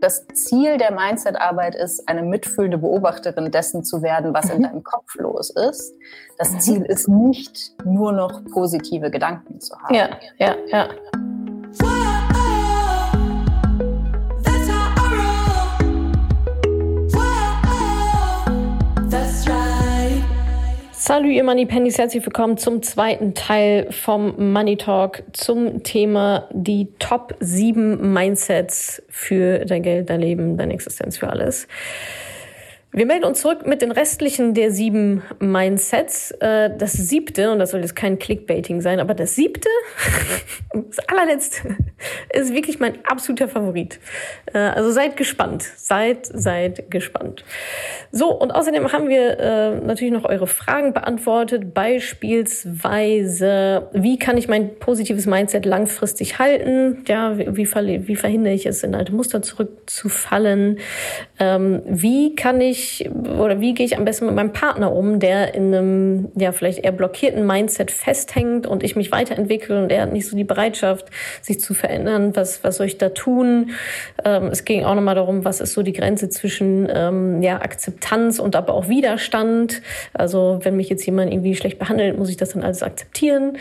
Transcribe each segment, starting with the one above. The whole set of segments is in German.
das Ziel der Mindset-Arbeit ist, eine mitfühlende Beobachterin dessen zu werden, was in mhm. deinem Kopf los ist. Das mhm. Ziel ist nicht nur noch positive Gedanken zu haben. Ja, ja, ja. Salut, ihr Money Pennies, herzlich willkommen zum zweiten Teil vom Money Talk zum Thema die Top 7 Mindsets für dein Geld, dein Leben, deine Existenz, für alles. Wir melden uns zurück mit den restlichen der sieben Mindsets. Äh, das siebte, und das soll jetzt kein Clickbaiting sein, aber das siebte, das allerletzte, ist wirklich mein absoluter Favorit. Äh, also seid gespannt. Seid, seid gespannt. So, und außerdem haben wir äh, natürlich noch eure Fragen beantwortet. Beispielsweise, wie kann ich mein positives Mindset langfristig halten? Ja, wie, wie verhindere ich es, in alte Muster zurückzufallen? Ähm, wie kann ich ich oder wie gehe ich am besten mit meinem Partner um, der in einem ja vielleicht eher blockierten Mindset festhängt und ich mich weiterentwickle und er hat nicht so die Bereitschaft, sich zu verändern. Was was soll ich da tun? Ähm, es ging auch nochmal darum, was ist so die Grenze zwischen ähm, ja Akzeptanz und aber auch Widerstand. Also wenn mich jetzt jemand irgendwie schlecht behandelt, muss ich das dann alles akzeptieren.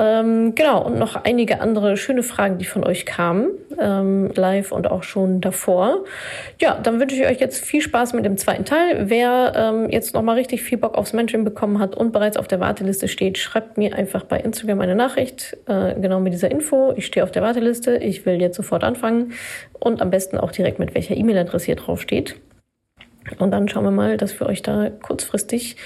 Ähm, genau, und noch einige andere schöne Fragen, die von euch kamen, ähm, live und auch schon davor. Ja, dann wünsche ich euch jetzt viel Spaß mit dem zweiten Teil. Wer ähm, jetzt nochmal richtig viel Bock aufs Mentoring bekommen hat und bereits auf der Warteliste steht, schreibt mir einfach bei Instagram eine Nachricht, äh, genau mit dieser Info. Ich stehe auf der Warteliste, ich will jetzt sofort anfangen und am besten auch direkt mit welcher E-Mail-Adresse hier drauf steht. Und dann schauen wir mal, dass wir euch da kurzfristig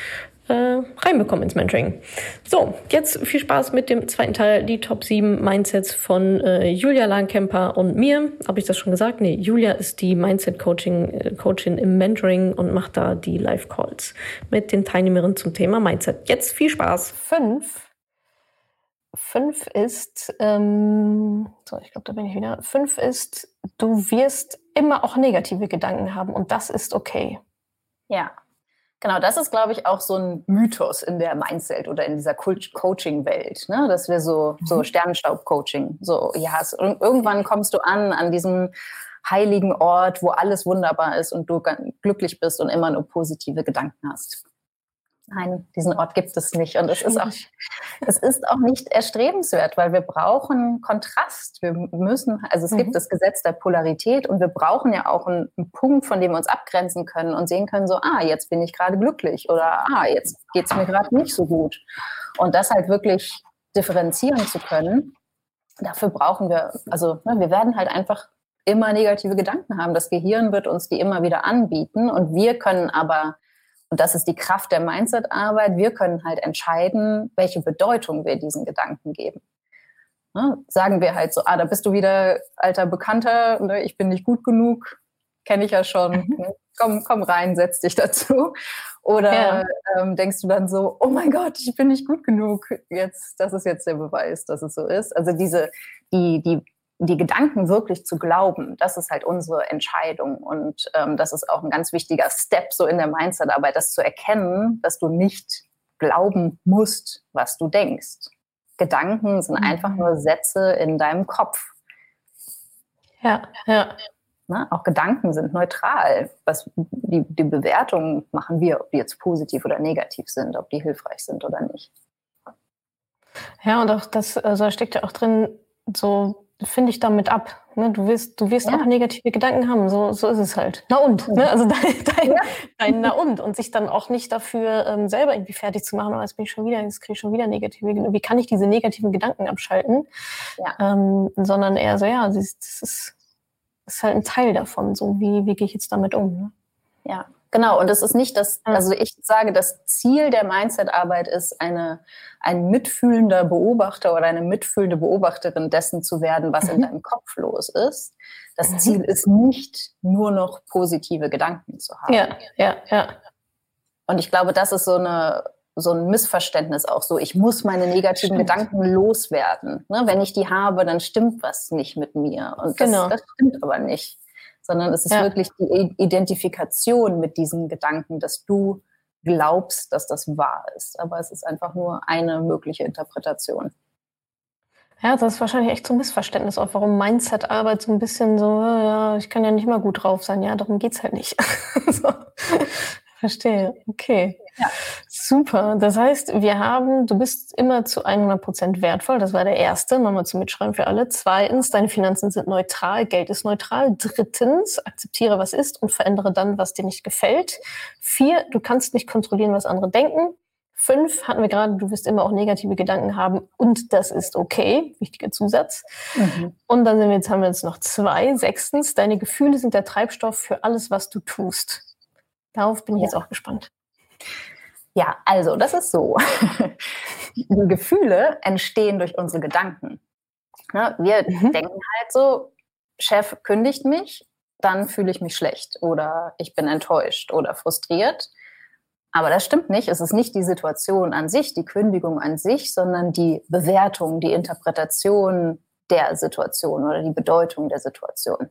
äh, reinbekommen ins Mentoring. So, jetzt viel Spaß mit dem zweiten Teil, die Top 7 Mindsets von äh, Julia Langkemper und mir. Habe ich das schon gesagt? Nee, Julia ist die Mindset-Coaching äh, Coachin im Mentoring und macht da die Live-Calls mit den Teilnehmerinnen zum Thema Mindset. Jetzt viel Spaß. Fünf. Fünf ist, ähm, so, ich glaube, da bin ich wieder. Fünf ist, du wirst immer auch negative Gedanken haben und das ist okay. Ja, Genau, das ist, glaube ich, auch so ein Mythos in der Mindset oder in dieser Coaching-Welt, ne? dass wir so, so mhm. Sternenstaub-Coaching, so, ja, es, irgendwann kommst du an, an diesem heiligen Ort, wo alles wunderbar ist und du glücklich bist und immer nur positive Gedanken hast. Nein, diesen Ort gibt es nicht. Und es ist, auch, es ist auch nicht erstrebenswert, weil wir brauchen Kontrast. Wir müssen, also es mhm. gibt das Gesetz der Polarität und wir brauchen ja auch einen, einen, Punkt, von dem wir uns abgrenzen können und sehen können, so, ah, jetzt bin ich gerade glücklich oder ah, jetzt geht es mir gerade nicht so gut. Und das halt wirklich differenzieren zu können, dafür brauchen wir, also ne, wir werden halt einfach immer negative Gedanken haben. Das Gehirn wird uns die immer wieder anbieten und wir können aber und das ist die Kraft der Mindset-Arbeit. Wir können halt entscheiden, welche Bedeutung wir diesen Gedanken geben. Ne? Sagen wir halt so, ah, da bist du wieder alter Bekannter, ne? ich bin nicht gut genug, kenne ich ja schon. Mhm. Ne? Komm, komm rein, setz dich dazu. Oder ja. ähm, denkst du dann so, oh mein Gott, ich bin nicht gut genug. Jetzt, das ist jetzt der Beweis, dass es so ist. Also diese, die, die die Gedanken wirklich zu glauben, das ist halt unsere Entscheidung. Und ähm, das ist auch ein ganz wichtiger Step so in der Mindset-Arbeit, das zu erkennen, dass du nicht glauben musst, was du denkst. Gedanken sind mhm. einfach nur Sätze in deinem Kopf. Ja, ja. Na, auch Gedanken sind neutral. Was die, die Bewertung machen wir, ob die jetzt positiv oder negativ sind, ob die hilfreich sind oder nicht. Ja, und auch das, also da steckt ja auch drin, so finde ich damit ab. Ne? Du wirst, du wirst ja. auch negative Gedanken haben, so, so ist es halt. Na und? Ne? Also dein, dein, ja. dein Na und und sich dann auch nicht dafür ähm, selber irgendwie fertig zu machen, oh, jetzt bin ich schon wieder, jetzt kriege ich schon wieder negative Gedanken. Wie kann ich diese negativen Gedanken abschalten? Ja. Ähm, sondern eher so, ja, das ist, das ist halt ein Teil davon. So, wie, wie gehe ich jetzt damit um? Ne? Ja, Genau, und es ist nicht das, also ich sage, das Ziel der Mindset-Arbeit ist, eine, ein mitfühlender Beobachter oder eine mitfühlende Beobachterin dessen zu werden, was in mhm. deinem Kopf los ist. Das mhm. Ziel ist nicht nur noch positive Gedanken zu haben. Ja, ja, ja. Und ich glaube, das ist so eine, so ein Missverständnis auch so. Ich muss meine negativen stimmt. Gedanken loswerden. Ne? Wenn ich die habe, dann stimmt was nicht mit mir. Und das, genau. das stimmt aber nicht sondern es ist ja. wirklich die Identifikation mit diesen Gedanken, dass du glaubst, dass das wahr ist. Aber es ist einfach nur eine mögliche Interpretation. Ja, das ist wahrscheinlich echt so ein Missverständnis auch, warum Mindset-Arbeit so ein bisschen so, ja, ich kann ja nicht mal gut drauf sein. Ja, darum geht's halt nicht. so. Verstehe. Okay. Ja. Super. Das heißt, wir haben, du bist immer zu 100 Prozent wertvoll. Das war der erste. Machen zum Mitschreiben für alle. Zweitens, deine Finanzen sind neutral. Geld ist neutral. Drittens, akzeptiere, was ist und verändere dann, was dir nicht gefällt. Vier, du kannst nicht kontrollieren, was andere denken. Fünf hatten wir gerade, du wirst immer auch negative Gedanken haben und das ist okay. Wichtiger Zusatz. Mhm. Und dann sind wir, jetzt haben wir jetzt noch zwei. Sechstens, deine Gefühle sind der Treibstoff für alles, was du tust. Darauf bin ich ja. jetzt auch gespannt. Ja, also das ist so. Die Gefühle entstehen durch unsere Gedanken. Ne, wir mhm. denken halt so, Chef kündigt mich, dann fühle ich mich schlecht oder ich bin enttäuscht oder frustriert. Aber das stimmt nicht. Es ist nicht die Situation an sich, die Kündigung an sich, sondern die Bewertung, die Interpretation der Situation oder die Bedeutung der Situation.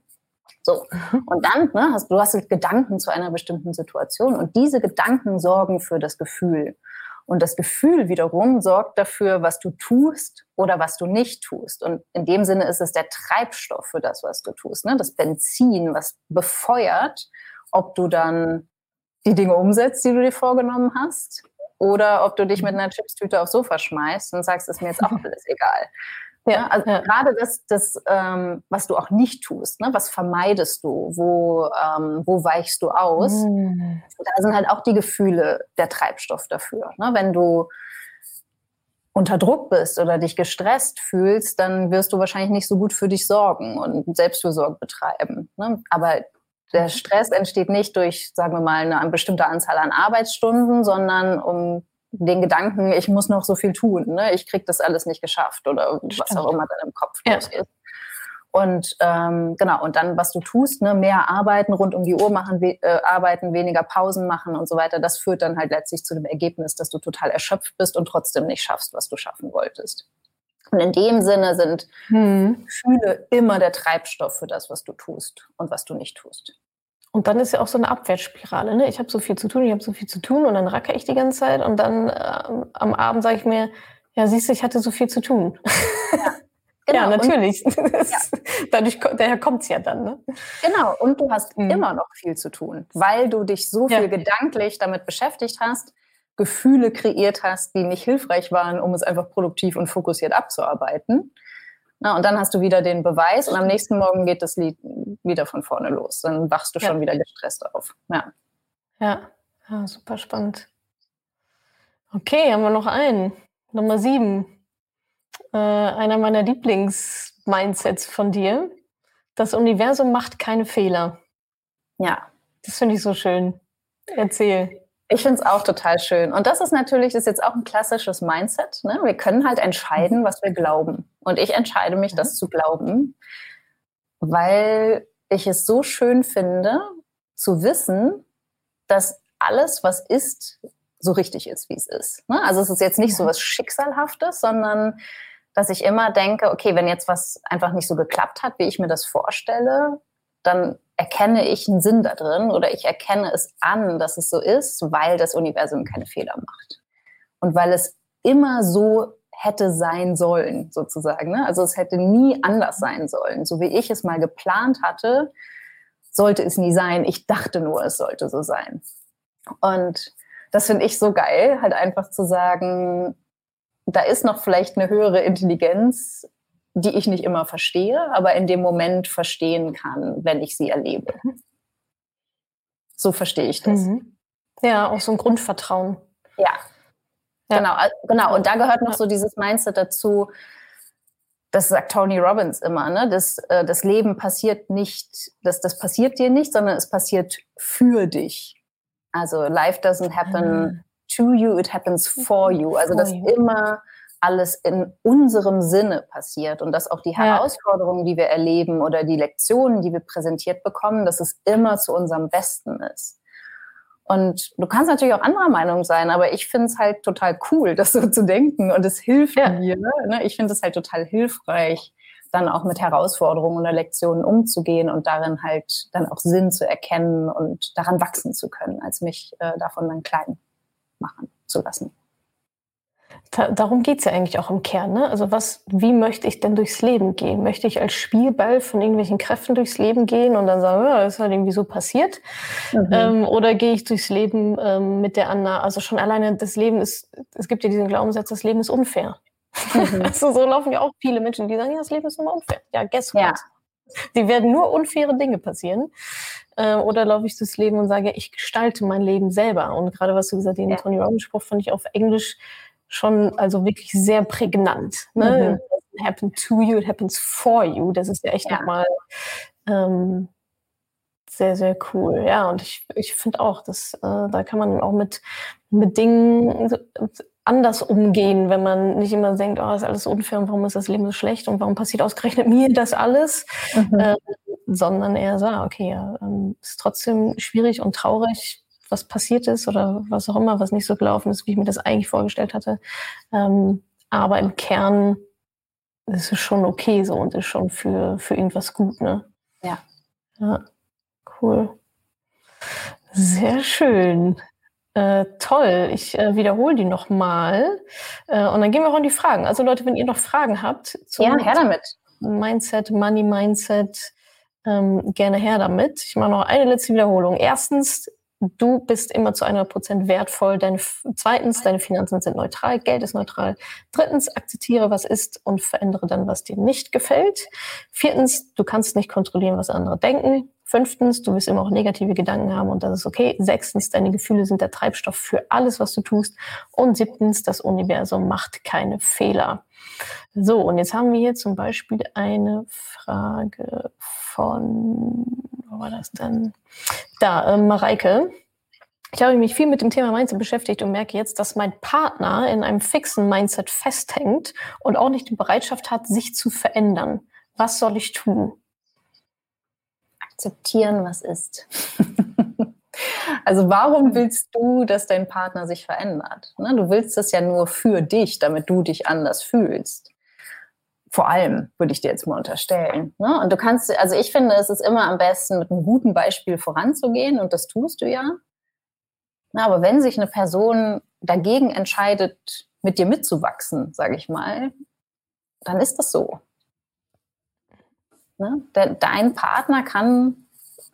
So. Mhm. Und dann ne, hast du hast Gedanken zu einer bestimmten Situation und diese Gedanken sorgen für das Gefühl. Und das Gefühl wiederum sorgt dafür, was du tust oder was du nicht tust. Und in dem Sinne ist es der Treibstoff für das, was du tust. Ne? Das Benzin, was befeuert, ob du dann die Dinge umsetzt, die du dir vorgenommen hast, oder ob du dich mit einer Chipstüte aufs Sofa schmeißt und sagst, ist mir jetzt auch alles egal. Ja, also ja. gerade das, das ähm, was du auch nicht tust, ne? was vermeidest du, wo, ähm, wo weichst du aus, mm. da sind halt auch die Gefühle der Treibstoff dafür. Ne? Wenn du unter Druck bist oder dich gestresst fühlst, dann wirst du wahrscheinlich nicht so gut für dich sorgen und Selbstfürsorge betreiben. Ne? Aber der Stress entsteht nicht durch, sagen wir mal, eine bestimmte Anzahl an Arbeitsstunden, sondern um den Gedanken, ich muss noch so viel tun, ne? ich kriege das alles nicht geschafft oder Stimmt. was auch immer dann im Kopf ja. los ist. Und ähm, genau, und dann, was du tust, ne, mehr arbeiten, rund um die Uhr machen, we äh, arbeiten, weniger Pausen machen und so weiter, das führt dann halt letztlich zu dem Ergebnis, dass du total erschöpft bist und trotzdem nicht schaffst, was du schaffen wolltest. Und in dem Sinne sind hm. Gefühle immer der Treibstoff für das, was du tust und was du nicht tust. Und dann ist ja auch so eine Abwärtsspirale. Ne? Ich habe so viel zu tun, ich habe so viel zu tun und dann racker ich die ganze Zeit und dann äh, am Abend sage ich mir, ja, siehst du, ich hatte so viel zu tun. Ja, genau. ja natürlich. Und, ja. Dadurch, daher kommt es ja dann. Ne? Genau, und du hast mhm. immer noch viel zu tun, weil du dich so viel ja. gedanklich damit beschäftigt hast, Gefühle kreiert hast, die nicht hilfreich waren, um es einfach produktiv und fokussiert abzuarbeiten. Na, und dann hast du wieder den Beweis und am nächsten Morgen geht das Lied wieder von vorne los. Dann wachst du ja. schon wieder gestresst auf. Ja. ja. ja, super spannend. Okay, haben wir noch einen. Nummer sieben. Äh, einer meiner Lieblings-Mindsets von dir. Das Universum macht keine Fehler. Ja. Das finde ich so schön. Erzähl. Ich finde es auch total schön. Und das ist natürlich, das ist jetzt auch ein klassisches Mindset. Ne? Wir können halt entscheiden, mhm. was wir glauben. Und ich entscheide mich, das mhm. zu glauben, weil ich es so schön finde, zu wissen, dass alles, was ist, so richtig ist, wie es ist. Ne? Also es ist jetzt nicht so was Schicksalhaftes, sondern dass ich immer denke, okay, wenn jetzt was einfach nicht so geklappt hat, wie ich mir das vorstelle, dann erkenne ich einen Sinn da drin oder ich erkenne es an, dass es so ist, weil das Universum keine Fehler macht. Und weil es immer so hätte sein sollen, sozusagen. Ne? Also es hätte nie anders sein sollen. So wie ich es mal geplant hatte, sollte es nie sein. Ich dachte nur, es sollte so sein. Und das finde ich so geil, halt einfach zu sagen, da ist noch vielleicht eine höhere Intelligenz die ich nicht immer verstehe, aber in dem Moment verstehen kann, wenn ich sie erlebe. So verstehe ich das. Mhm. Ja, auch so ein Grundvertrauen. Ja. ja. Genau, genau. Und da gehört noch so dieses Mindset dazu, das sagt Tony Robbins immer, ne? das, äh, das Leben passiert nicht, das, das passiert dir nicht, sondern es passiert für dich. Also life doesn't happen mhm. to you, it happens for you. Also dass immer alles in unserem Sinne passiert und dass auch die Herausforderungen, die wir erleben oder die Lektionen, die wir präsentiert bekommen, dass es immer zu unserem Besten ist. Und du kannst natürlich auch anderer Meinung sein, aber ich finde es halt total cool, das so zu denken und es hilft ja. mir. Ne? Ich finde es halt total hilfreich, dann auch mit Herausforderungen oder Lektionen umzugehen und darin halt dann auch Sinn zu erkennen und daran wachsen zu können, als mich äh, davon dann klein machen zu lassen. Da, darum geht es ja eigentlich auch im Kern. Ne? Also was, wie möchte ich denn durchs Leben gehen? Möchte ich als Spielball von irgendwelchen Kräften durchs Leben gehen und dann sagen, ja, ist halt irgendwie so passiert? Mhm. Ähm, oder gehe ich durchs Leben ähm, mit der Annahme, also schon alleine das Leben ist, es gibt ja diesen Glaubenssatz, das Leben ist unfair. Mhm. also so laufen ja auch viele Menschen, die sagen, ja, das Leben ist immer unfair. Ja, guess what? Ja. Die werden nur unfaire Dinge passieren. Äh, oder laufe ich durchs Leben und sage, ich gestalte mein Leben selber. Und gerade was du gesagt hast, den ja. Tony Robbins Spruch fand ich auf Englisch schon also wirklich sehr prägnant. Ne? Mhm. It happens to you, it happens for you. Das ist ja echt ja. nochmal ähm, sehr, sehr cool. Ja, und ich, ich finde auch, dass äh, da kann man auch mit, mit Dingen anders umgehen, wenn man nicht immer denkt, oh, ist alles unfair und warum ist das Leben so schlecht und warum passiert ausgerechnet mir das alles, mhm. äh, sondern eher so, ah, okay, ja, ähm, ist trotzdem schwierig und traurig, was passiert ist oder was auch immer, was nicht so gelaufen ist, wie ich mir das eigentlich vorgestellt hatte. Ähm, aber im Kern ist es schon okay so und ist schon für, für irgendwas gut, ne? Ja. Ja, cool. Sehr schön. Äh, toll, ich äh, wiederhole die nochmal. Äh, und dann gehen wir auch in die Fragen. Also Leute, wenn ihr noch Fragen habt zum ja, her damit. Mindset, Money Mindset, ähm, gerne her damit. Ich mache noch eine letzte Wiederholung. Erstens, du bist immer zu 100 Prozent wertvoll. Deine, zweitens, deine Finanzen sind neutral, Geld ist neutral. Drittens, akzeptiere, was ist und verändere dann, was dir nicht gefällt. Viertens, du kannst nicht kontrollieren, was andere denken. Fünftens, du wirst immer auch negative Gedanken haben und das ist okay. Sechstens, deine Gefühle sind der Treibstoff für alles, was du tust. Und siebtens, das Universum macht keine Fehler. So, und jetzt haben wir hier zum Beispiel eine Frage von, wo war das denn? Da, äh, Mareike. Ich habe mich viel mit dem Thema Mindset beschäftigt und merke jetzt, dass mein Partner in einem fixen Mindset festhängt und auch nicht die Bereitschaft hat, sich zu verändern. Was soll ich tun? akzeptieren, was ist. also warum willst du, dass dein Partner sich verändert? Ne, du willst das ja nur für dich, damit du dich anders fühlst. Vor allem würde ich dir jetzt mal unterstellen. Ne? Und du kannst, also ich finde, es ist immer am besten, mit einem guten Beispiel voranzugehen und das tust du ja. aber wenn sich eine Person dagegen entscheidet, mit dir mitzuwachsen, sage ich mal, dann ist das so. Ne? dein Partner kann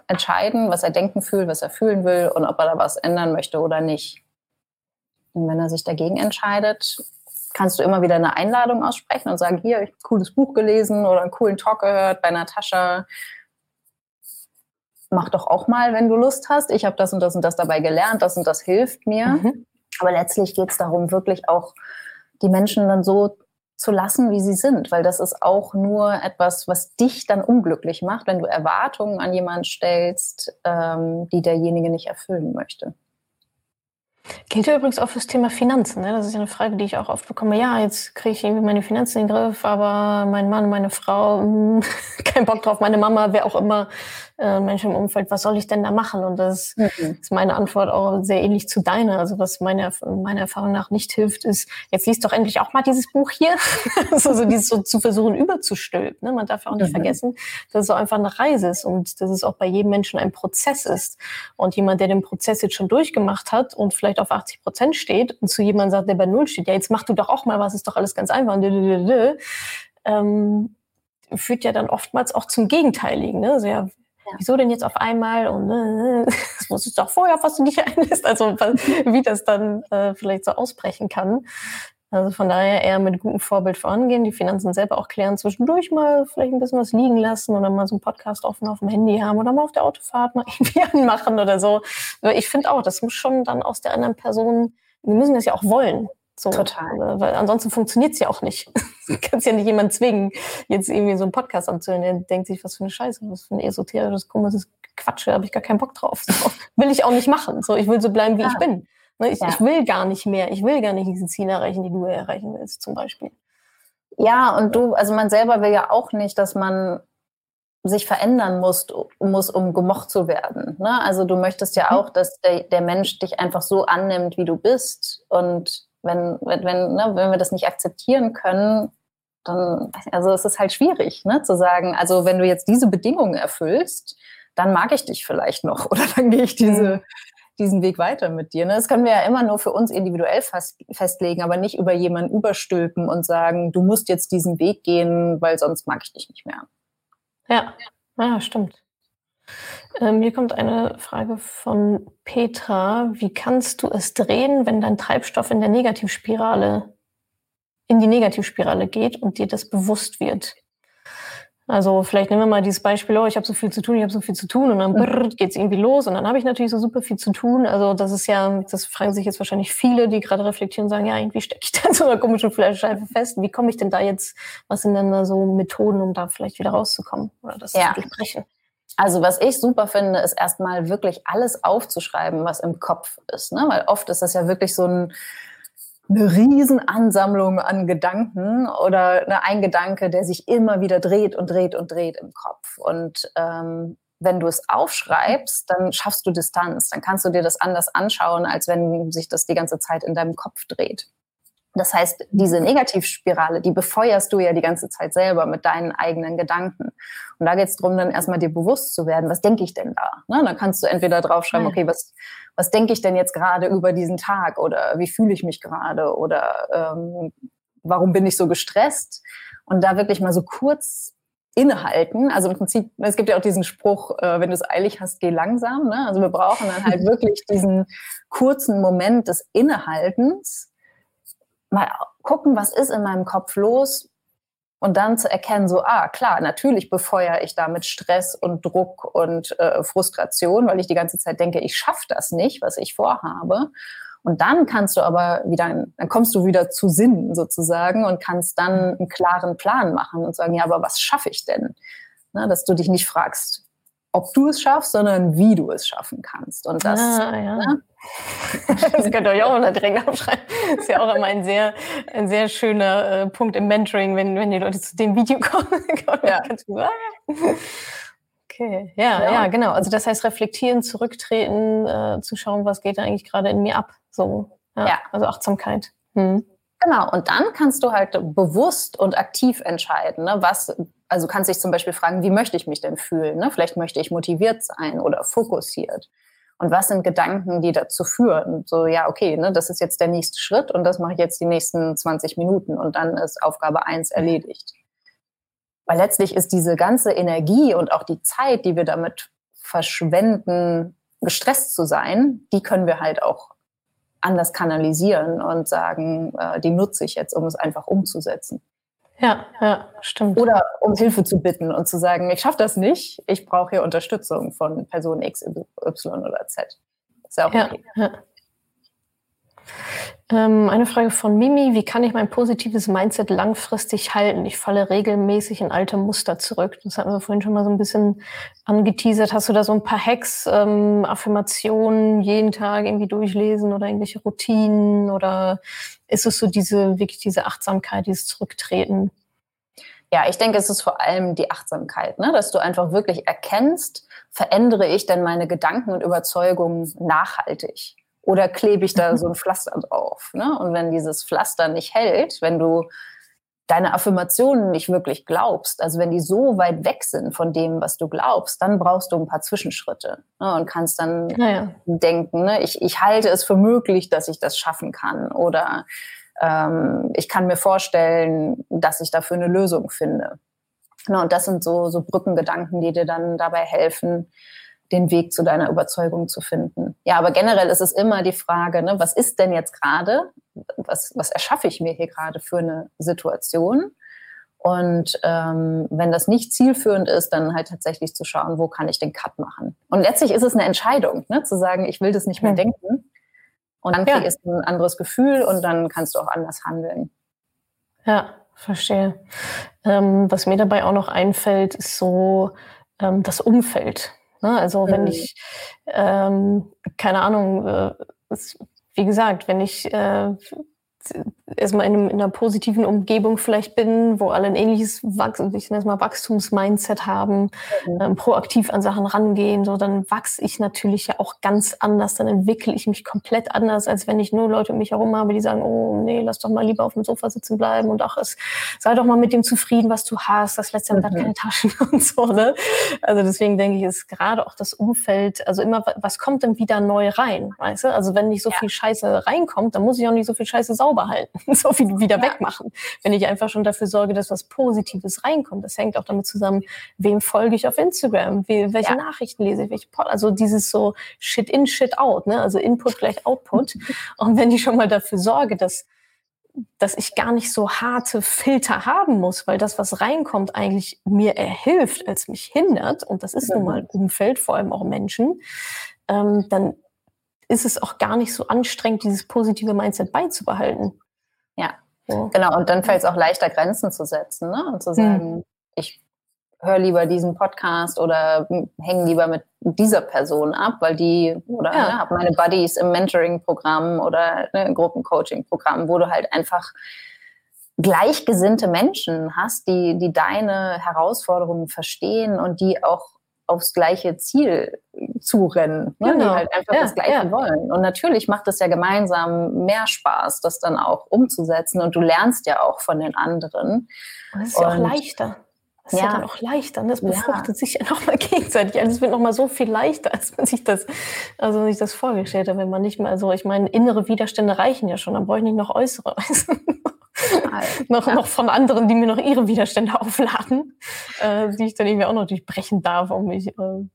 entscheiden, was er denken fühlt, was er fühlen will und ob er da was ändern möchte oder nicht. Und wenn er sich dagegen entscheidet, kannst du immer wieder eine Einladung aussprechen und sagen, hier, ich habe ein cooles Buch gelesen oder einen coolen Talk gehört bei Natascha. Mach doch auch mal, wenn du Lust hast. Ich habe das und das und das dabei gelernt, das und das hilft mir. Mhm. Aber letztlich geht es darum, wirklich auch die Menschen dann so zu lassen, wie sie sind, weil das ist auch nur etwas, was dich dann unglücklich macht, wenn du Erwartungen an jemanden stellst, ähm, die derjenige nicht erfüllen möchte. Gilt ja übrigens auch fürs Thema Finanzen. Ne? Das ist ja eine Frage, die ich auch oft bekomme. Ja, jetzt kriege ich irgendwie meine Finanzen in den Griff, aber mein Mann, meine Frau, mh, hm, kein Bock drauf, meine Mama, wer auch immer, äh, Menschen im Umfeld, was soll ich denn da machen? Und das mhm. ist meine Antwort auch sehr ähnlich zu deiner. Also was meine, meiner Erfahrung nach nicht hilft, ist, jetzt liest doch endlich auch mal dieses Buch hier. also so dieses so zu versuchen überzustülpen. Ne? Man darf ja auch nicht mhm. vergessen, dass es so einfach eine Reise ist und dass es auch bei jedem Menschen ein Prozess ist. Und jemand, der den Prozess jetzt schon durchgemacht hat und vielleicht auf 80 Prozent steht und zu jemandem sagt, der bei Null steht, ja, jetzt mach du doch auch mal was, ist doch alles ganz einfach. Ähm, führt ja dann oftmals auch zum Gegenteiligen. Ne? Also ja, wieso denn jetzt auf einmal und äh, das wusstest du doch vorher, was du dich einlässt, also wie das dann äh, vielleicht so ausbrechen kann. Also von daher eher mit gutem Vorbild vorangehen, die Finanzen selber auch klären, zwischendurch mal vielleicht ein bisschen was liegen lassen oder mal so einen Podcast offen auf dem Handy haben oder mal auf der Autofahrt mal irgendwie anmachen oder so. Ich finde auch, das muss schon dann aus der anderen Person, wir müssen das ja auch wollen. So, Total. Weil ansonsten funktioniert es ja auch nicht. Du kannst ja nicht jemand zwingen, jetzt irgendwie so einen Podcast anzuhören. Der denkt sich, was für eine Scheiße, was für ein esoterisches, komisches Quatsch, da habe ich gar keinen Bock drauf. So, will ich auch nicht machen. So, ich will so bleiben, wie ja. ich bin. Ne, ich, ja. ich will gar nicht mehr. Ich will gar nicht diese Ziele erreichen, die du erreichen willst, zum Beispiel. Ja, und du, also man selber will ja auch nicht, dass man sich verändern muss, muss um gemocht zu werden. Ne? Also du möchtest ja mhm. auch, dass der, der Mensch dich einfach so annimmt, wie du bist. Und wenn, wenn, wenn, ne, wenn wir das nicht akzeptieren können, dann, also es ist halt schwierig, ne, zu sagen, also wenn du jetzt diese Bedingungen erfüllst, dann mag ich dich vielleicht noch oder dann gehe ich diese, diesen Weg weiter mit dir. Ne? Das können wir ja immer nur für uns individuell fast, festlegen, aber nicht über jemanden überstülpen und sagen, du musst jetzt diesen Weg gehen, weil sonst mag ich dich nicht mehr. Ja, ja, stimmt. Ähm, hier kommt eine Frage von Petra. Wie kannst du es drehen, wenn dein Treibstoff in der Negativspirale, in die Negativspirale geht und dir das bewusst wird? Also vielleicht nehmen wir mal dieses Beispiel, oh, ich habe so viel zu tun, ich habe so viel zu tun und dann mhm. geht es irgendwie los und dann habe ich natürlich so super viel zu tun. Also das ist ja, das fragen sich jetzt wahrscheinlich viele, die gerade reflektieren und sagen, ja, irgendwie stecke ich da in so einer komischen Fleischscheibe fest. Wie komme ich denn da jetzt, was sind denn da so Methoden, um da vielleicht wieder rauszukommen oder das ja. zu durchbrechen? Also was ich super finde, ist erstmal wirklich alles aufzuschreiben, was im Kopf ist. Ne? Weil oft ist das ja wirklich so ein eine Riesenansammlung an Gedanken oder ne, ein Gedanke, der sich immer wieder dreht und dreht und dreht im Kopf. Und ähm, wenn du es aufschreibst, dann schaffst du Distanz. Dann kannst du dir das anders anschauen, als wenn sich das die ganze Zeit in deinem Kopf dreht. Das heißt, diese Negativspirale, die befeuerst du ja die ganze Zeit selber mit deinen eigenen Gedanken. Und da geht es darum, dann erstmal dir bewusst zu werden, was denke ich denn da? Ne? Dann kannst du entweder draufschreiben, okay, was, was denke ich denn jetzt gerade über diesen Tag oder wie fühle ich mich gerade oder ähm, warum bin ich so gestresst? Und da wirklich mal so kurz innehalten. Also im Prinzip, es gibt ja auch diesen Spruch, äh, wenn du es eilig hast, geh langsam. Ne? Also wir brauchen dann halt wirklich diesen kurzen Moment des Innehaltens mal gucken, was ist in meinem Kopf los und dann zu erkennen, so, ah, klar, natürlich befeuere ich damit Stress und Druck und äh, Frustration, weil ich die ganze Zeit denke, ich schaffe das nicht, was ich vorhabe. Und dann kannst du aber wieder, dann kommst du wieder zu Sinn sozusagen und kannst dann einen klaren Plan machen und sagen, ja, aber was schaffe ich denn? Na, dass du dich nicht fragst, ob du es schaffst, sondern wie du es schaffen kannst. Und das, ah, ja. ne? das könnt ihr euch auch mal direkt aufschreiben. Das ist ja auch immer ein sehr, ein sehr schöner äh, Punkt im Mentoring, wenn, wenn die Leute zu dem Video kommen. ja. okay, ja, ja, ja, genau. Also das heißt reflektieren, zurücktreten, äh, zu schauen, was geht da eigentlich gerade in mir ab. So, ja. ja. Also Achtsamkeit. Hm. Genau, und dann kannst du halt bewusst und aktiv entscheiden, ne, was, also kannst dich zum Beispiel fragen, wie möchte ich mich denn fühlen? Ne? Vielleicht möchte ich motiviert sein oder fokussiert. Und was sind Gedanken, die dazu führen? So, ja, okay, ne, das ist jetzt der nächste Schritt und das mache ich jetzt die nächsten 20 Minuten und dann ist Aufgabe eins erledigt. Weil letztlich ist diese ganze Energie und auch die Zeit, die wir damit verschwenden, gestresst zu sein, die können wir halt auch anders kanalisieren und sagen, äh, die nutze ich jetzt, um es einfach umzusetzen. Ja, ja, stimmt. Oder um Hilfe zu bitten und zu sagen, ich schaffe das nicht, ich brauche hier Unterstützung von Person X, Y oder Z. ist ja auch okay. Ja, eine Frage von Mimi, wie kann ich mein positives Mindset langfristig halten? Ich falle regelmäßig in alte Muster zurück. Das hatten wir vorhin schon mal so ein bisschen angeteasert. Hast du da so ein paar Hacks, ähm, Affirmationen jeden Tag irgendwie durchlesen oder irgendwelche Routinen? Oder ist es so diese, wirklich diese Achtsamkeit, dieses Zurücktreten? Ja, ich denke, es ist vor allem die Achtsamkeit, ne? dass du einfach wirklich erkennst, verändere ich denn meine Gedanken und Überzeugungen nachhaltig? Oder klebe ich da so ein Pflaster drauf? Ne? Und wenn dieses Pflaster nicht hält, wenn du deine Affirmationen nicht wirklich glaubst, also wenn die so weit weg sind von dem, was du glaubst, dann brauchst du ein paar Zwischenschritte ne, und kannst dann naja. denken, ne, ich, ich halte es für möglich, dass ich das schaffen kann oder ähm, ich kann mir vorstellen, dass ich dafür eine Lösung finde. Ne, und das sind so, so Brückengedanken, die dir dann dabei helfen, den Weg zu deiner Überzeugung zu finden. Ja, aber generell ist es immer die Frage, ne, was ist denn jetzt gerade? Was, was erschaffe ich mir hier gerade für eine Situation? Und ähm, wenn das nicht zielführend ist, dann halt tatsächlich zu schauen, wo kann ich den Cut machen. Und letztlich ist es eine Entscheidung, ne, zu sagen, ich will das nicht mehr mhm. denken. Und dann ja. kriegst du ein anderes Gefühl und dann kannst du auch anders handeln. Ja, verstehe. Ähm, was mir dabei auch noch einfällt, ist so ähm, das Umfeld. Ne? Also wenn mhm. ich, ähm, keine Ahnung, äh, wie gesagt, wenn ich äh, erstmal in, in, einer positiven Umgebung vielleicht bin, wo alle ein ähnliches Wachs ich nenne es mal Wachstumsmindset haben, mhm. ähm, proaktiv an Sachen rangehen, so dann wachse ich natürlich ja auch ganz anders, dann entwickle ich mich komplett anders, als wenn ich nur Leute um mich herum habe, die sagen, oh nee, lass doch mal lieber auf dem Sofa sitzen bleiben und ach, es, sei doch mal mit dem zufrieden, was du hast, das lässt ja mhm. keine Taschen und so, ne? Also deswegen denke ich, ist gerade auch das Umfeld, also immer, was kommt denn wieder neu rein, weißt du? Also wenn nicht so ja. viel Scheiße reinkommt, dann muss ich auch nicht so viel Scheiße sauber halten. so viel wieder ja. wegmachen. Wenn ich einfach schon dafür sorge, dass was Positives reinkommt. Das hängt auch damit zusammen, wem folge ich auf Instagram, wie, welche ja. Nachrichten lese ich, welche also dieses so Shit in, Shit out, ne? also Input gleich Output. Und wenn ich schon mal dafür sorge, dass dass ich gar nicht so harte Filter haben muss, weil das, was reinkommt, eigentlich mir erhilft, als mich hindert, und das ist nun mal Umfeld, vor allem auch Menschen, ähm, dann ist es auch gar nicht so anstrengend, dieses positive Mindset beizubehalten. So. genau. Und dann fällt es auch leichter, Grenzen zu setzen ne? und zu sagen, hm. ich höre lieber diesen Podcast oder hänge lieber mit dieser Person ab, weil die oder ja. ne, habe meine Buddies im Mentoring-Programm oder ne, Gruppencoaching-Programm, wo du halt einfach gleichgesinnte Menschen hast, die, die deine Herausforderungen verstehen und die auch aufs gleiche Ziel zurennen, ne? genau. die halt einfach ja, das Gleiche ja. wollen. Und natürlich macht es ja gemeinsam mehr Spaß, das dann auch umzusetzen. Und du lernst ja auch von den anderen. Und es ist ja auch leichter. Das ist ja. ja dann auch leichter. Ne? Das befruchtet ja. sich ja nochmal gegenseitig. Also es wird nochmal so viel leichter, als man sich das, also sich das vorgestellt hat, wenn man nicht mehr, also ich meine, innere Widerstände reichen ja schon, dann brauche ich nicht noch äußere. noch, ja. noch von anderen, die mir noch ihre Widerstände aufladen, äh, die ich dann irgendwie auch noch durchbrechen darf, um mich. Äh,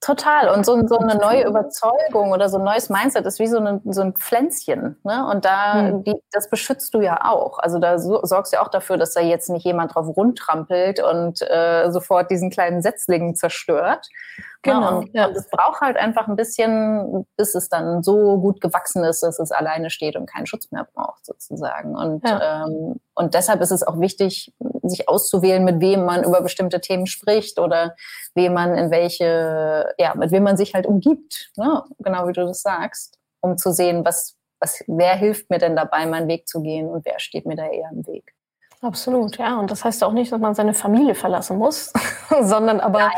Total. Und so, so, eine neue Überzeugung oder so ein neues Mindset ist wie so, eine, so ein Pflänzchen. Ne? Und da, hm. die, das beschützt du ja auch. Also da so, sorgst du ja auch dafür, dass da jetzt nicht jemand drauf rundtrampelt und äh, sofort diesen kleinen Setzling zerstört? Genau. Und, ja. und es braucht halt einfach ein bisschen, bis es dann so gut gewachsen ist, dass es alleine steht und keinen Schutz mehr braucht, sozusagen. Und, ja. ähm, und deshalb ist es auch wichtig, sich auszuwählen, mit wem man über bestimmte Themen spricht oder wem man in welche, ja, mit wem man sich halt umgibt. Ne? Genau wie du das sagst, um zu sehen, was, was, wer hilft mir denn dabei, meinen Weg zu gehen und wer steht mir da eher im Weg. Absolut, ja. Und das heißt auch nicht, dass man seine Familie verlassen muss, sondern aber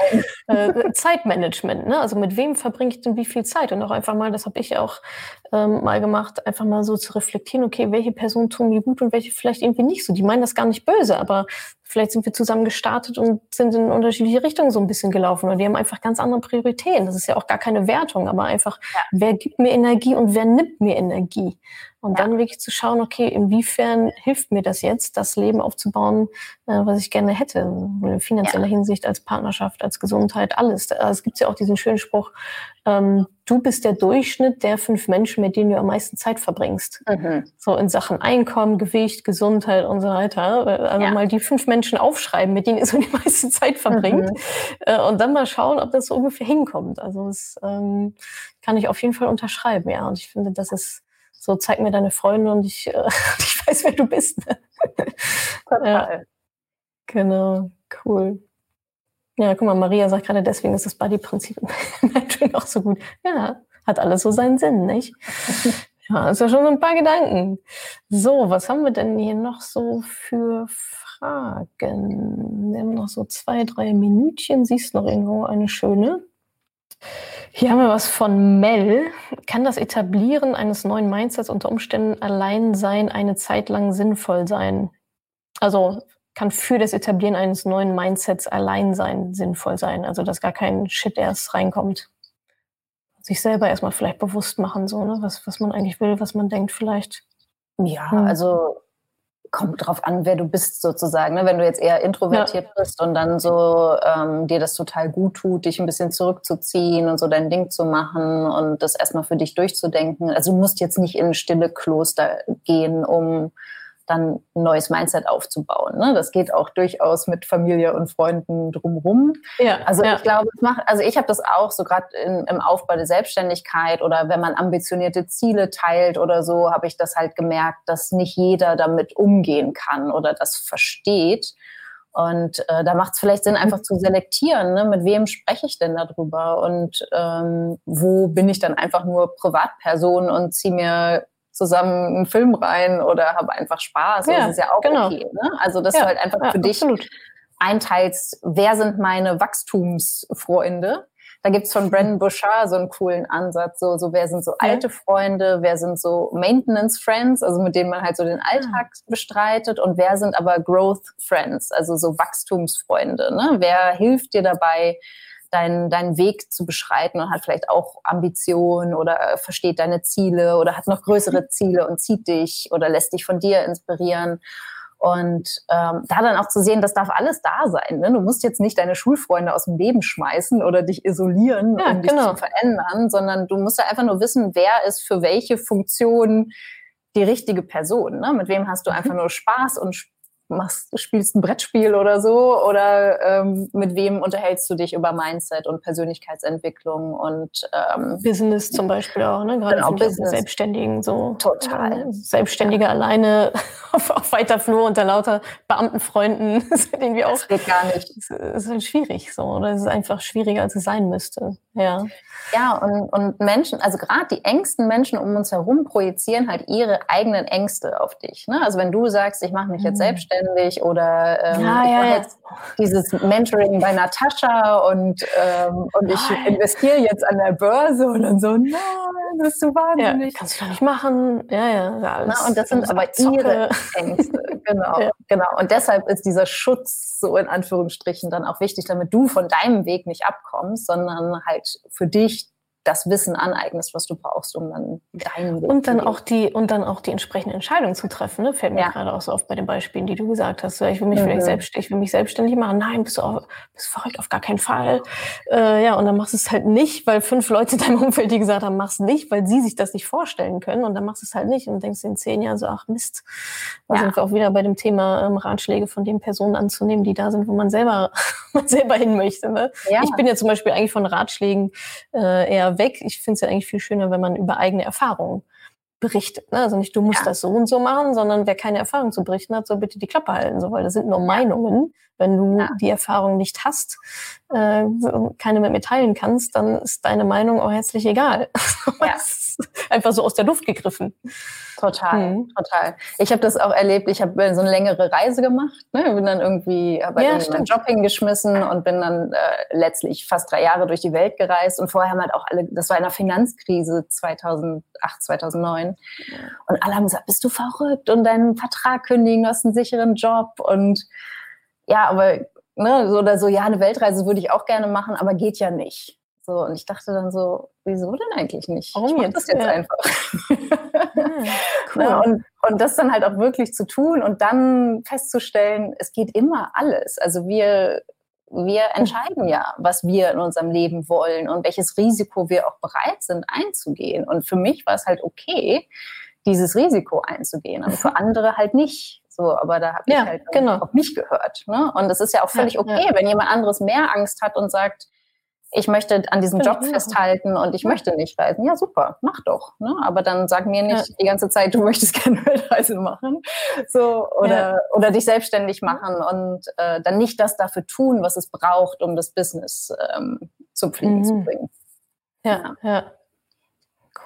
äh, Zeitmanagement. Ne? Also mit wem verbringe ich denn wie viel Zeit? Und auch einfach mal, das habe ich auch ähm, mal gemacht, einfach mal so zu reflektieren, okay, welche Personen tun mir gut und welche vielleicht irgendwie nicht so. Die meinen das gar nicht böse, aber vielleicht sind wir zusammen gestartet und sind in unterschiedliche Richtungen so ein bisschen gelaufen. Oder die haben einfach ganz andere Prioritäten. Das ist ja auch gar keine Wertung, aber einfach, ja. wer gibt mir Energie und wer nimmt mir Energie? Und ja. dann wirklich zu schauen, okay, inwiefern hilft mir das jetzt, das Leben aufzubauen, äh, was ich gerne hätte, in finanzieller ja. Hinsicht, als Partnerschaft, als Gesundheit, alles. Es gibt ja auch diesen schönen Spruch, ähm, du bist der Durchschnitt der fünf Menschen, mit denen du am meisten Zeit verbringst. Mhm. So in Sachen Einkommen, Gewicht, Gesundheit und so weiter. Also ja. mal die fünf Menschen aufschreiben, mit denen ihr so die meiste Zeit verbringt. Mhm. Äh, und dann mal schauen, ob das so ungefähr hinkommt. Also das ähm, kann ich auf jeden Fall unterschreiben, ja. Und ich finde, das ist so, zeig mir deine Freunde und ich, äh, ich weiß, wer du bist. Total. Ja. Genau, cool. Ja, guck mal, Maria sagt gerade, deswegen ist das Buddy-Prinzip im Mentoring auch so gut. Ja, hat alles so seinen Sinn, nicht? Ja, ist ja schon so ein paar Gedanken. So, was haben wir denn hier noch so für Fragen? Wir haben noch so zwei, drei Minütchen. Siehst noch irgendwo eine schöne? Hier haben wir was von Mel. Kann das Etablieren eines neuen Mindsets unter Umständen allein sein, eine Zeit lang sinnvoll sein? Also kann für das Etablieren eines neuen Mindsets allein sein sinnvoll sein. Also dass gar kein Shit erst reinkommt. Sich selber erstmal vielleicht bewusst machen, so, ne? was, was man eigentlich will, was man denkt vielleicht. Ja, hm. also kommt drauf an, wer du bist sozusagen. Ne? Wenn du jetzt eher introvertiert ja. bist und dann so ähm, dir das total gut tut, dich ein bisschen zurückzuziehen und so dein Ding zu machen und das erstmal für dich durchzudenken. Also du musst jetzt nicht in ein stille Kloster gehen, um dann ein neues Mindset aufzubauen. Ne? Das geht auch durchaus mit Familie und Freunden drumherum. Ja, also ja. ich glaube, macht, also ich habe das auch so gerade im Aufbau der Selbstständigkeit oder wenn man ambitionierte Ziele teilt oder so, habe ich das halt gemerkt, dass nicht jeder damit umgehen kann oder das versteht. Und äh, da macht es vielleicht Sinn, einfach zu selektieren, ne? mit wem spreche ich denn darüber und ähm, wo bin ich dann einfach nur Privatperson und ziehe mir zusammen einen Film rein oder habe einfach Spaß. Ja, das ist ja auch genau. okay. Ne? Also, dass ja, du halt einfach ja, für dich absolut. einteilst, wer sind meine Wachstumsfreunde da gibt's von Brandon Bouchard so einen coolen Ansatz, so, so wer sind so alte Freunde, wer sind so Maintenance Friends, also mit denen man halt so den Alltag ah. bestreitet und wer sind aber Growth Friends, also so Wachstumsfreunde. Ne? Wer hilft dir dabei, deinen, deinen Weg zu beschreiten und hat vielleicht auch Ambitionen oder versteht deine Ziele oder hat noch größere Ziele und zieht dich oder lässt dich von dir inspirieren. Und ähm, da dann auch zu sehen, das darf alles da sein. Ne? Du musst jetzt nicht deine Schulfreunde aus dem Leben schmeißen oder dich isolieren, ja, um dich genau. zu verändern, sondern du musst ja einfach nur wissen, wer ist für welche Funktion die richtige Person. Ne? Mit wem hast du mhm. einfach nur Spaß und machst, spielst ein Brettspiel oder so oder ähm, mit wem unterhältst du dich über Mindset und Persönlichkeitsentwicklung und ähm, Business zum Beispiel auch, ne? Gerade genau, Business. Selbstständigen so total Selbstständige alleine auf, auf weiter Flur unter lauter Beamtenfreunden das ist irgendwie auch das geht gar nicht. Das ist halt schwierig so oder es ist einfach schwieriger als es sein müsste. Ja. Ja und, und Menschen, also gerade die engsten Menschen um uns herum projizieren halt ihre eigenen Ängste auf dich. Ne? Also wenn du sagst, ich mache mich jetzt mhm. selbstständig selbstständig oder ähm, ja, ich ja, jetzt dieses Mentoring bei Natascha und, ähm, und ich investiere jetzt an der Börse und dann so, nein, das ist so wahnsinnig. Ja, kannst du doch nicht machen. Ja, ja. Na, und das sind aber ihre Ängste. Genau, ja. genau. Und deshalb ist dieser Schutz so in Anführungsstrichen dann auch wichtig, damit du von deinem Weg nicht abkommst, sondern halt für dich das Wissen aneignest, was du brauchst, um dann deinen Weg und dann auch die und dann auch die entsprechende Entscheidung zu treffen. Ne? Fällt mir ja. gerade auch so oft bei den Beispielen, die du gesagt hast. Ich will mich mhm. vielleicht selbstständig, ich will mich selbstständig machen. Nein, bist du auch, bist verrückt auf gar keinen Fall. Äh, ja, und dann machst du es halt nicht, weil fünf Leute in deinem Umfeld die gesagt haben, mach's nicht, weil sie sich das nicht vorstellen können. Und dann machst du es halt nicht und denkst in zehn Jahren so, ach Mist. Da ja. sind wir auch wieder bei dem Thema ähm, Ratschläge von den Personen anzunehmen, die da sind, wo man selber, man selber hin möchte. Ne? Ja. Ich bin ja zum Beispiel eigentlich von Ratschlägen äh, eher weg. Ich finde es ja eigentlich viel schöner, wenn man über eigene Erfahrungen berichtet. Ne? Also nicht, du musst ja. das so und so machen, sondern wer keine Erfahrung zu berichten hat, soll bitte die Klappe halten, so, weil das sind nur Meinungen. Wenn du ja. die Erfahrung nicht hast, äh, keine mit mir teilen kannst, dann ist deine Meinung auch herzlich egal. Ja. einfach so aus der Luft gegriffen. Total, mhm. total. Ich habe das auch erlebt. Ich habe so eine längere Reise gemacht. Ne? Bin dann irgendwie, habe ja, einen Job hingeschmissen und bin dann äh, letztlich fast drei Jahre durch die Welt gereist. Und vorher haben halt auch alle, das war in der Finanzkrise 2008, 2009. Und alle haben gesagt, bist du verrückt und deinen Vertrag kündigen, du hast einen sicheren Job. Und ja, aber ne, so oder so, ja, eine Weltreise würde ich auch gerne machen, aber geht ja nicht. So, und ich dachte dann so, wieso denn eigentlich nicht? Warum ich jetzt? das jetzt ja. einfach. Ah, cool. ja, und, und das dann halt auch wirklich zu tun und dann festzustellen, es geht immer alles. Also wir, wir entscheiden ja, was wir in unserem Leben wollen und welches Risiko wir auch bereit sind einzugehen. Und für mich war es halt okay, dieses Risiko einzugehen und für andere halt nicht. So, aber da habe ich ja, halt genau. auf mich gehört. Ne? Und es ist ja auch völlig okay, wenn jemand anderes mehr Angst hat und sagt, ich möchte an diesem Job festhalten und ich möchte nicht reisen. Ja, super, mach doch. Ne? Aber dann sag mir nicht ja. die ganze Zeit, du möchtest keine Weltreise machen. So, oder, ja. oder dich selbstständig machen und äh, dann nicht das dafür tun, was es braucht, um das Business ähm, zum Fliegen mhm. zu bringen. Ja, ja.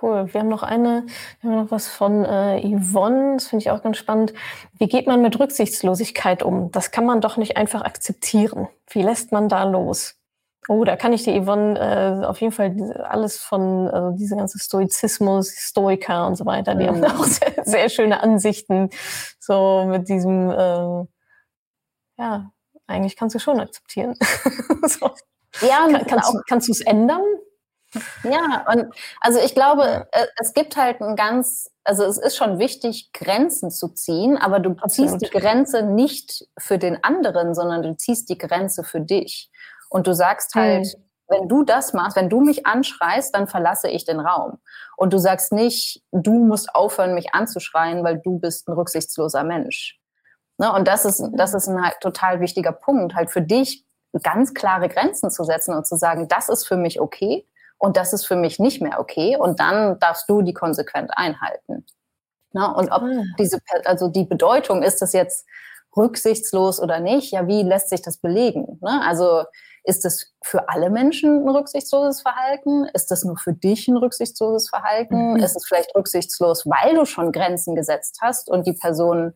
Ja. Cool. Wir haben noch eine, wir haben noch was von äh, Yvonne, das finde ich auch ganz spannend. Wie geht man mit Rücksichtslosigkeit um? Das kann man doch nicht einfach akzeptieren. Wie lässt man da los? Oh, da kann ich dir, Yvonne, äh, auf jeden Fall alles von, also diese ganze Stoizismus, Stoiker und so weiter, die mhm. haben auch sehr, sehr, schöne Ansichten, so mit diesem, äh, ja, eigentlich kannst du schon akzeptieren. so. Ja, kann, kannst, kannst du es ändern? Ja, und also ich glaube, äh, es gibt halt ein ganz, also es ist schon wichtig, Grenzen zu ziehen, aber du Absolut. ziehst die Grenze nicht für den anderen, sondern du ziehst die Grenze für dich. Und du sagst halt, mhm. wenn du das machst, wenn du mich anschreist, dann verlasse ich den Raum. Und du sagst nicht, du musst aufhören, mich anzuschreien, weil du bist ein rücksichtsloser Mensch. Ne? Und das ist, das ist ein halt total wichtiger Punkt, halt für dich ganz klare Grenzen zu setzen und zu sagen, das ist für mich okay und das ist für mich nicht mehr okay. Und dann darfst du die konsequent einhalten. Ne? Und ob ah. diese, also die Bedeutung ist das jetzt rücksichtslos oder nicht? Ja, wie lässt sich das belegen? Ne? Also ist es für alle Menschen ein rücksichtsloses Verhalten? Ist es nur für dich ein rücksichtsloses Verhalten? Mhm. Ist es vielleicht rücksichtslos, weil du schon Grenzen gesetzt hast und die Person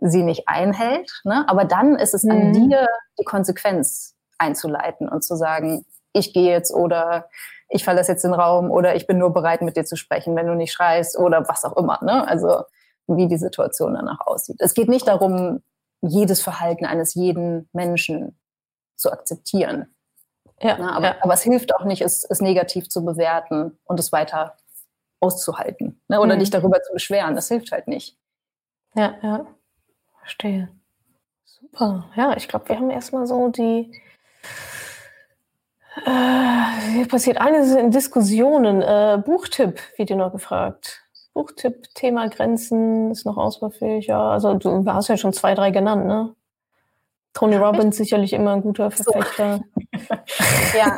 sie nicht einhält? Ne? Aber dann ist es mhm. an dir, die Konsequenz einzuleiten und zu sagen, ich gehe jetzt oder ich verlasse jetzt den Raum oder ich bin nur bereit, mit dir zu sprechen, wenn du nicht schreist oder was auch immer. Ne? Also wie die Situation danach aussieht. Es geht nicht darum, jedes Verhalten eines jeden Menschen zu akzeptieren. Ja, Na, aber, ja. aber, es hilft auch nicht, es, es, negativ zu bewerten und es weiter auszuhalten. Ne? Oder mhm. dich darüber zu beschweren. Das hilft halt nicht. Ja, ja. Verstehe. Super. Ja, ich glaube, wir haben erstmal so die. Äh, hier passiert eines in Diskussionen. Äh, Buchtipp wird dir noch gefragt. Buchtipp, Thema Grenzen ist noch ausbaufähig. Ja, also du hast ja schon zwei, drei genannt, ne? Tony Robbins sicherlich immer ein guter Verfechter. So. ja.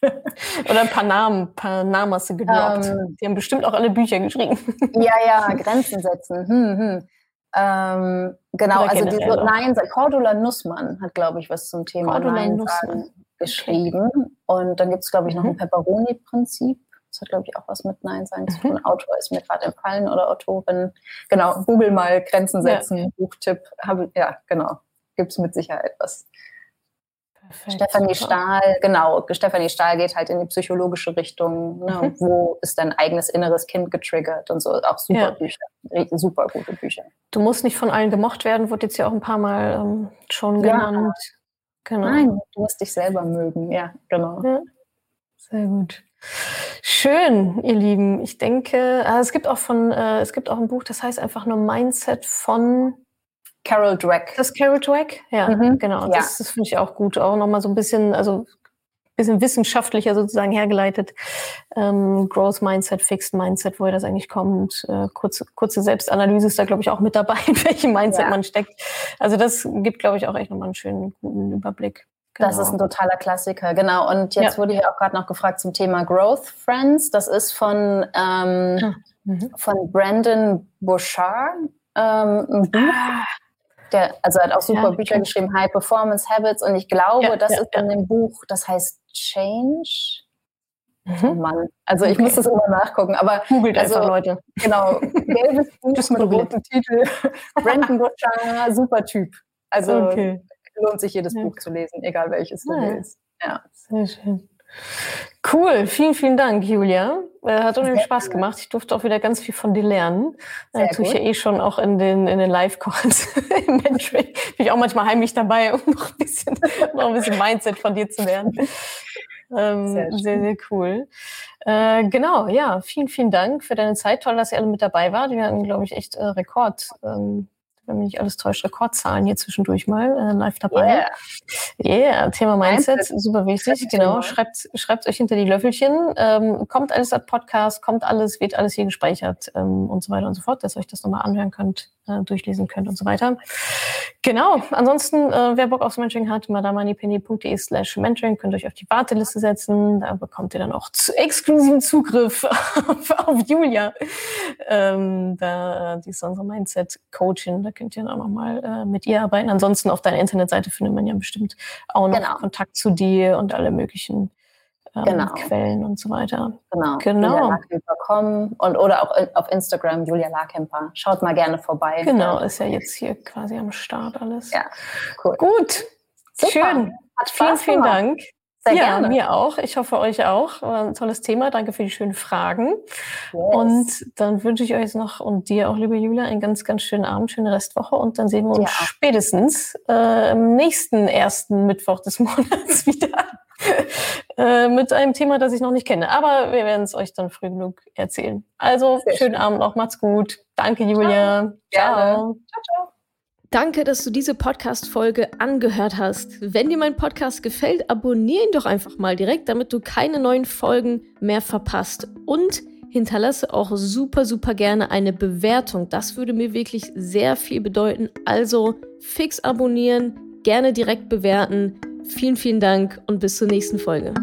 Oder ein paar Namen, ein paar Namen hast du gedroppt. Ähm. Die haben bestimmt auch alle Bücher geschrieben. Ja, ja, Grenzen setzen. Hm, hm. Ähm, genau, Oder also diese Nein, Cordula Nussmann hat, glaube ich, was zum Thema Cordula Nein sagen geschrieben. Und dann gibt es, glaube ich, noch mhm. ein Pepperoni-Prinzip. Das hat, glaube ich, auch was mit Nein sagen zu tun. Mhm. Autor ist mir gerade empfallen oder Autorin. Genau, Google mal Grenzen setzen, ja. Buchtipp. Hab, ja, genau gibt es mit Sicherheit was. Perfekt, Stefanie. Stahl, genau, Stefanie Stahl geht halt in die psychologische Richtung. Ne? Mhm. Wo ist dein eigenes inneres Kind getriggert und so. Auch super ja. Bücher, super gute Bücher. Du musst nicht von allen gemocht werden, wurde jetzt ja auch ein paar Mal ähm, schon ja. genannt. Genau. Nein, du musst dich selber mögen, ja, genau. Ja. Sehr gut. Schön, ihr Lieben. Ich denke, also es gibt auch von, äh, es gibt auch ein Buch, das heißt einfach nur Mindset von Carol Dweck. Das Carol Dweck? Ja, mhm. genau. Ja. Das, das finde ich auch gut. Auch nochmal so ein bisschen, also bisschen wissenschaftlicher sozusagen hergeleitet. Ähm, Growth Mindset, Fixed Mindset, woher das eigentlich kommt. Äh, kurze, kurze Selbstanalyse ist da, glaube ich, auch mit dabei, in welchem Mindset ja. man steckt. Also das gibt, glaube ich, auch echt nochmal einen schönen, guten Überblick. Genau. Das ist ein totaler Klassiker, genau. Und jetzt ja. wurde hier auch gerade noch gefragt zum Thema Growth Friends. Das ist von, ähm, ah, mhm. von Brandon Bouchard, ähm, ein Buch. Ah der, also hat auch super ja, Bücher geschrieben, High Performance Habits. Und ich glaube, ja, das ja, ist in dem Buch, das heißt Change. Mhm. Mann. Also ich okay. muss das immer nachgucken. Aber googelt also, einfach, Leute. Genau. Gelbes Buch mit rotem Titel. Brandon Butcher, super Typ. Also okay. lohnt sich jedes Buch zu lesen, egal welches du willst. Ja. Sehr schön. Cool, vielen, vielen Dank, Julia. Äh, hat unheimlich Spaß gemacht. Ich durfte auch wieder ganz viel von dir lernen. Sehr äh, tue ich ja eh schon auch in den, in den Live-Calls im Mentoring. Bin ich auch manchmal heimlich dabei, um noch ein bisschen, noch ein bisschen Mindset von dir zu lernen. Ähm, sehr, sehr, sehr, cool. Äh, genau, ja, vielen, vielen Dank für deine Zeit. Toll, dass ihr alle mit dabei wart. Wir hatten, glaube ich, echt äh, Rekord. Ähm, wenn mich nicht alles täuscht, Rekordzahlen hier zwischendurch mal äh, live dabei. Yeah. yeah, Thema Mindset, super wichtig. Genau, schreibt, schreibt euch hinter die Löffelchen. Ähm, kommt alles als Podcast, kommt alles, wird alles hier gespeichert ähm, und so weiter und so fort, dass ihr euch das nochmal anhören könnt, äh, durchlesen könnt und so weiter. Genau, ansonsten, äh, wer Bock aufs Mentoring hat, madamoneypenny.de slash mentoring, könnt ihr euch auf die Warteliste setzen. Da bekommt ihr dann auch zu exklusiven Zugriff auf, auf Julia. Ähm, da, die ist unsere Mindset-Coachin, da könnt ihr dann auch nochmal äh, mit ihr arbeiten. Ansonsten auf deiner Internetseite findet man ja bestimmt auch noch genau. Kontakt zu dir und alle möglichen ähm, genau. Quellen und so weiter. Genau. genau. und oder auch auf Instagram Julia Larkemper. Schaut mal gerne vorbei. Genau, ist ja jetzt hier quasi am Start alles. Ja, cool. Gut, Super. schön. Hat Spaß vielen, vielen Dank. Sehr ja, gerne. mir auch. Ich hoffe, euch auch. War ein tolles Thema. Danke für die schönen Fragen. Yes. Und dann wünsche ich euch noch und dir auch, liebe Julia, einen ganz, ganz schönen Abend, schöne Restwoche. Und dann sehen wir uns ja. spätestens äh, im nächsten ersten Mittwoch des Monats wieder. Äh, mit einem Thema, das ich noch nicht kenne. Aber wir werden es euch dann früh genug erzählen. Also, Sehr schönen schön. Abend noch. Macht's gut. Danke, Julia. Ciao. Ciao, ciao. ciao. Danke, dass du diese Podcast-Folge angehört hast. Wenn dir mein Podcast gefällt, abonniere ihn doch einfach mal direkt, damit du keine neuen Folgen mehr verpasst. Und hinterlasse auch super, super gerne eine Bewertung. Das würde mir wirklich sehr viel bedeuten. Also fix abonnieren, gerne direkt bewerten. Vielen, vielen Dank und bis zur nächsten Folge.